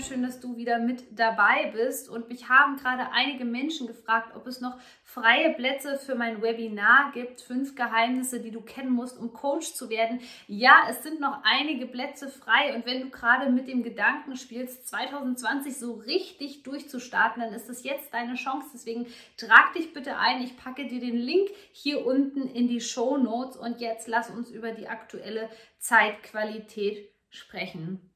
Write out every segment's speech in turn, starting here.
Wunderschön, dass du wieder mit dabei bist. Und mich haben gerade einige Menschen gefragt, ob es noch freie Plätze für mein Webinar gibt. Fünf Geheimnisse, die du kennen musst, um Coach zu werden. Ja, es sind noch einige Plätze frei. Und wenn du gerade mit dem Gedanken spielst, 2020 so richtig durchzustarten, dann ist es jetzt deine Chance. Deswegen trag dich bitte ein. Ich packe dir den Link hier unten in die Show Notes. Und jetzt lass uns über die aktuelle Zeitqualität sprechen.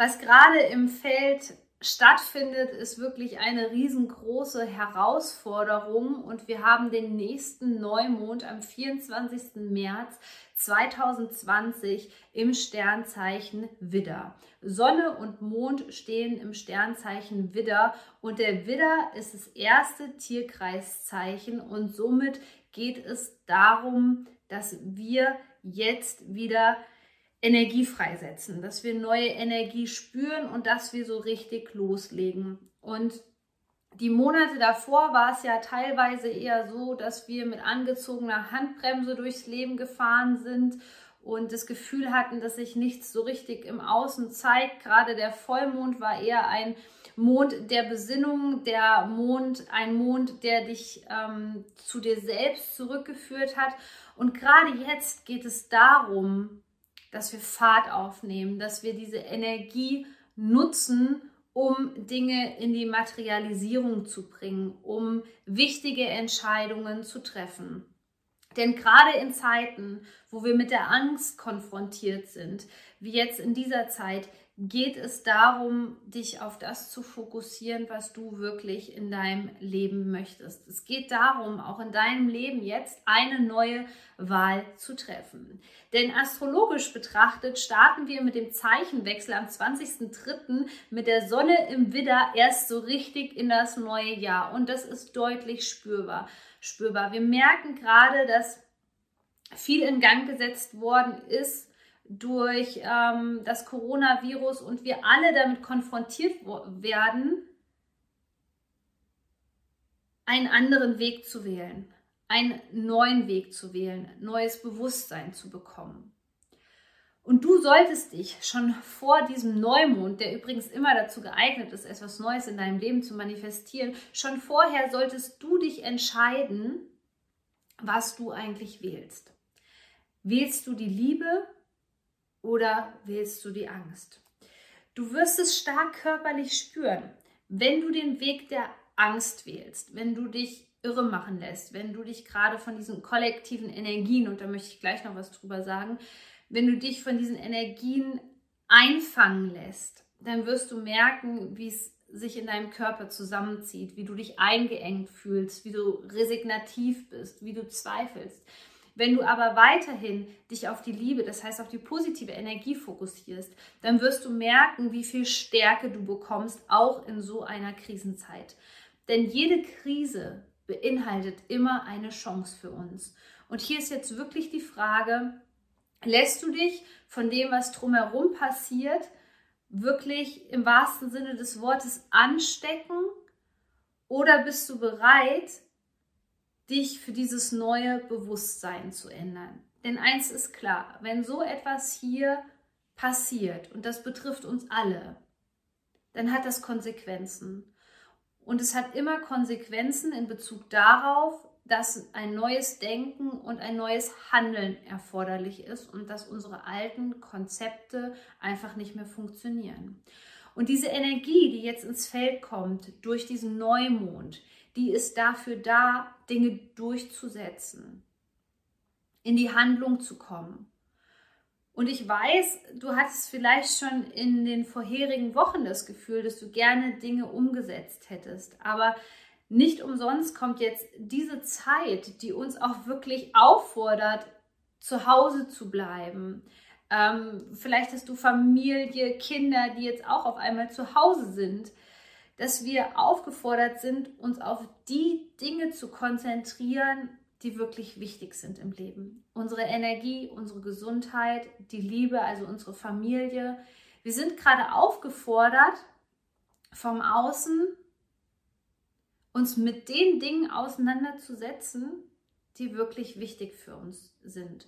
Was gerade im Feld stattfindet, ist wirklich eine riesengroße Herausforderung und wir haben den nächsten Neumond am 24. März 2020 im Sternzeichen Widder. Sonne und Mond stehen im Sternzeichen Widder und der Widder ist das erste Tierkreiszeichen und somit geht es darum, dass wir jetzt wieder Energie freisetzen, dass wir neue Energie spüren und dass wir so richtig loslegen. Und die Monate davor war es ja teilweise eher so, dass wir mit angezogener Handbremse durchs Leben gefahren sind und das Gefühl hatten, dass sich nichts so richtig im Außen zeigt. Gerade der Vollmond war eher ein Mond der Besinnung, der Mond, ein Mond, der dich ähm, zu dir selbst zurückgeführt hat. Und gerade jetzt geht es darum, dass wir Fahrt aufnehmen, dass wir diese Energie nutzen, um Dinge in die Materialisierung zu bringen, um wichtige Entscheidungen zu treffen. Denn gerade in Zeiten, wo wir mit der Angst konfrontiert sind, wie jetzt in dieser Zeit, geht es darum, dich auf das zu fokussieren, was du wirklich in deinem Leben möchtest. Es geht darum, auch in deinem Leben jetzt eine neue Wahl zu treffen. Denn astrologisch betrachtet starten wir mit dem Zeichenwechsel am 20.03. mit der Sonne im Widder erst so richtig in das neue Jahr. Und das ist deutlich spürbar. spürbar. Wir merken gerade, dass viel in Gang gesetzt worden ist, durch ähm, das Coronavirus und wir alle damit konfrontiert werden, einen anderen Weg zu wählen, einen neuen Weg zu wählen, neues Bewusstsein zu bekommen. Und du solltest dich schon vor diesem Neumond, der übrigens immer dazu geeignet ist, etwas Neues in deinem Leben zu manifestieren, schon vorher solltest du dich entscheiden, was du eigentlich wählst. Wählst du die Liebe oder wählst du die Angst? Du wirst es stark körperlich spüren, wenn du den Weg der Angst wählst, wenn du dich irre machen lässt, wenn du dich gerade von diesen kollektiven Energien, und da möchte ich gleich noch was drüber sagen, wenn du dich von diesen Energien einfangen lässt, dann wirst du merken, wie es sich in deinem Körper zusammenzieht, wie du dich eingeengt fühlst, wie du resignativ bist, wie du zweifelst. Wenn du aber weiterhin dich auf die Liebe, das heißt auf die positive Energie fokussierst, dann wirst du merken, wie viel Stärke du bekommst, auch in so einer Krisenzeit. Denn jede Krise beinhaltet immer eine Chance für uns. Und hier ist jetzt wirklich die Frage, lässt du dich von dem, was drumherum passiert, wirklich im wahrsten Sinne des Wortes anstecken? Oder bist du bereit, dich für dieses neue Bewusstsein zu ändern. Denn eins ist klar, wenn so etwas hier passiert, und das betrifft uns alle, dann hat das Konsequenzen. Und es hat immer Konsequenzen in Bezug darauf, dass ein neues Denken und ein neues Handeln erforderlich ist und dass unsere alten Konzepte einfach nicht mehr funktionieren. Und diese Energie, die jetzt ins Feld kommt durch diesen Neumond, die ist dafür da, Dinge durchzusetzen, in die Handlung zu kommen. Und ich weiß, du hattest vielleicht schon in den vorherigen Wochen das Gefühl, dass du gerne Dinge umgesetzt hättest. Aber nicht umsonst kommt jetzt diese Zeit, die uns auch wirklich auffordert, zu Hause zu bleiben, Ähm, vielleicht hast du Familie, Kinder, die jetzt auch auf einmal zu Hause sind. Dass wir aufgefordert sind, uns auf die Dinge zu konzentrieren, die wirklich wichtig sind im Leben. Unsere Energie, unsere Gesundheit, die Liebe, also unsere Familie. Wir sind gerade aufgefordert, vom Außen uns mit den Dingen auseinanderzusetzen, die wirklich wichtig für uns sind.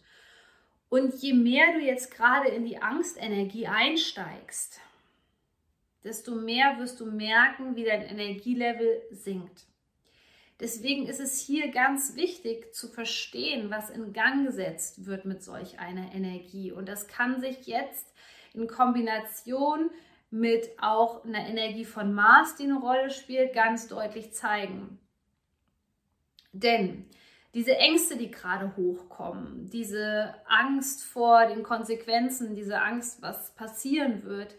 Und je mehr du jetzt gerade in die Angstenergie einsteigst, desto mehr wirst du merken, wie dein Energielevel sinkt. Deswegen ist es hier ganz wichtig zu verstehen, was in Gang gesetzt wird mit solch einer Energie. Und das kann sich jetzt in Kombination mit auch einer Energie von Mars, die eine Rolle spielt, ganz deutlich zeigen. Denn diese Ängste, die gerade hochkommen, diese Angst vor den Konsequenzen, diese Angst, was passieren wird,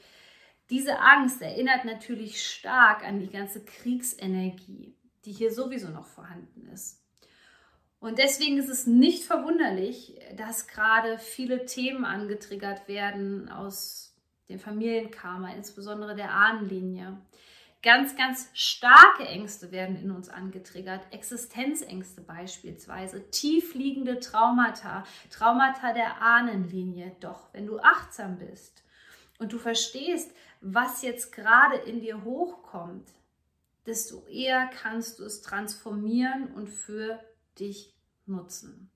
diese Angst erinnert natürlich stark an die ganze Kriegsenergie, die hier sowieso noch vorhanden ist. Und deswegen ist es nicht verwunderlich, dass gerade viele Themen angetriggert werden aus dem Familienkarma, insbesondere der Ahnenlinie. Ganz, ganz starke Ängste werden in uns angetriggert. Existenzängste beispielsweise, tiefliegende Traumata, Traumata der Ahnenlinie. Doch wenn du achtsam bist und du verstehst, was jetzt gerade in dir hochkommt, desto eher kannst du es transformieren und für dich nutzen.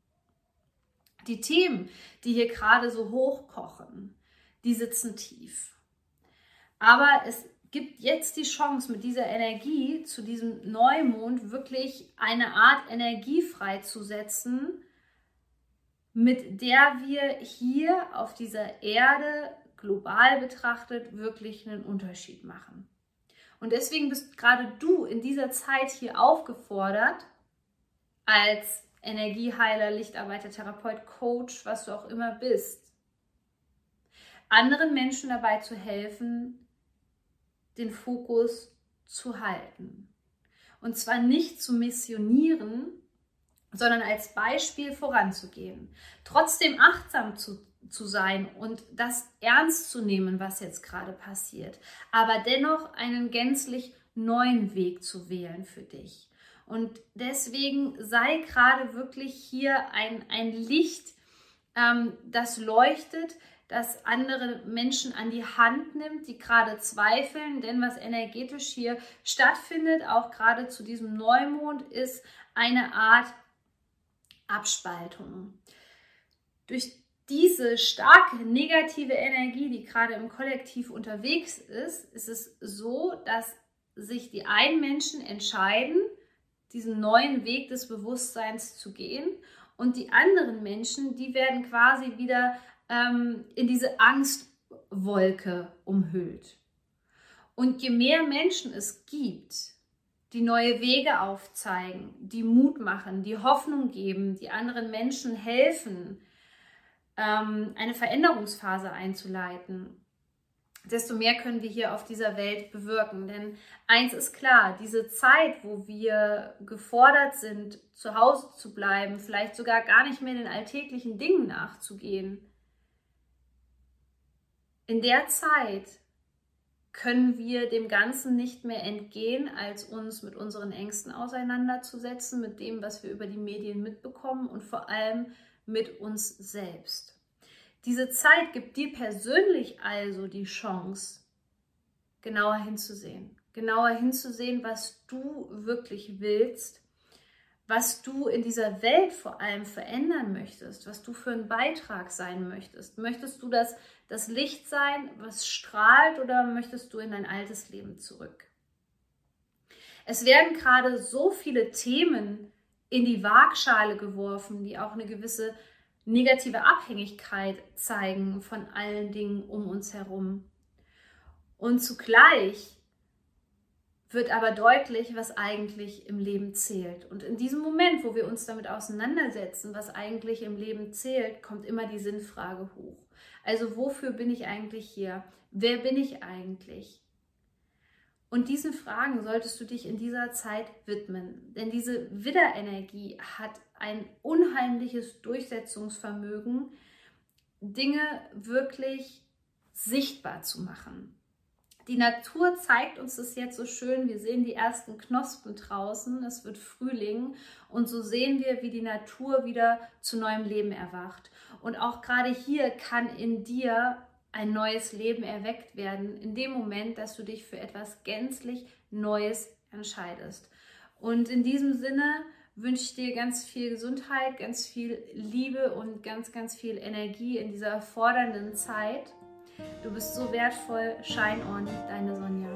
Die Themen, die hier gerade so hochkochen, die sitzen tief. Aber es gibt jetzt die Chance, mit dieser Energie zu diesem Neumond wirklich eine Art Energie freizusetzen, mit der wir hier auf dieser Erde global betrachtet wirklich einen Unterschied machen. Und deswegen bist gerade du in dieser Zeit hier aufgefordert, als Energieheiler, Lichtarbeiter, Therapeut, Coach, was du auch immer bist, anderen Menschen dabei zu helfen, den Fokus zu halten. Und zwar nicht zu missionieren, sondern als Beispiel voranzugehen. Trotzdem achtsam zu, zu sein und das ernst zu nehmen, was jetzt gerade passiert. Aber dennoch einen gänzlich neuen Weg zu wählen für dich. Und deswegen sei gerade wirklich hier ein, ein Licht, ähm, das leuchtet, das andere Menschen an die Hand nimmt, die gerade zweifeln. Denn was energetisch hier stattfindet, auch gerade zu diesem Neumond, ist eine Art Abspaltung. Durch diese starke negative Energie, die gerade im Kollektiv unterwegs ist, ist es so, dass sich die einen Menschen entscheiden, diesen neuen Weg des Bewusstseins zu gehen und die anderen Menschen, die werden quasi wieder ähm, in diese Angstwolke umhüllt. Und je mehr Menschen es gibt, die neue Wege aufzeigen, die Mut machen, die Hoffnung geben, die anderen Menschen helfen, ähm, eine Veränderungsphase einzuleiten, desto mehr können wir hier auf dieser Welt bewirken. Denn eins ist klar, diese Zeit, wo wir gefordert sind, zu Hause zu bleiben, vielleicht sogar gar nicht mehr den alltäglichen Dingen nachzugehen, in der Zeit können wir dem Ganzen nicht mehr entgehen, als uns mit unseren Ängsten auseinanderzusetzen, mit dem, was wir über die Medien mitbekommen und vor allem mit uns selbst. Diese Zeit gibt dir persönlich also die Chance, genauer hinzusehen, genauer hinzusehen, was du wirklich willst was du in dieser Welt vor allem verändern möchtest, was du für einen Beitrag sein möchtest. Möchtest du das, das Licht sein, was strahlt, oder möchtest du in dein altes Leben zurück? Es werden gerade so viele Themen in die Waagschale geworfen, die auch eine gewisse negative Abhängigkeit zeigen von allen Dingen um uns herum. Und zugleich wird aber deutlich, was eigentlich im Leben zählt. Und in diesem Moment, wo wir uns damit auseinandersetzen, was eigentlich im Leben zählt, kommt immer die Sinnfrage hoch. Also wofür bin ich eigentlich hier? Wer bin ich eigentlich? Und diesen Fragen solltest du dich in dieser Zeit widmen. Denn diese Widderenergie hat ein unheimliches Durchsetzungsvermögen, Dinge wirklich sichtbar zu machen. Die Natur zeigt uns das jetzt so schön. Wir sehen die ersten Knospen draußen. Es wird Frühling. Und so sehen wir, wie die Natur wieder zu neuem Leben erwacht. Und auch gerade hier kann in dir ein neues Leben erweckt werden, in dem Moment, dass du dich für etwas gänzlich Neues entscheidest. Und in diesem Sinne wünsche ich dir ganz viel Gesundheit, ganz viel Liebe und ganz, ganz viel Energie in dieser fordernden Zeit. Du bist so wertvoll. Shine on, deine Sonja.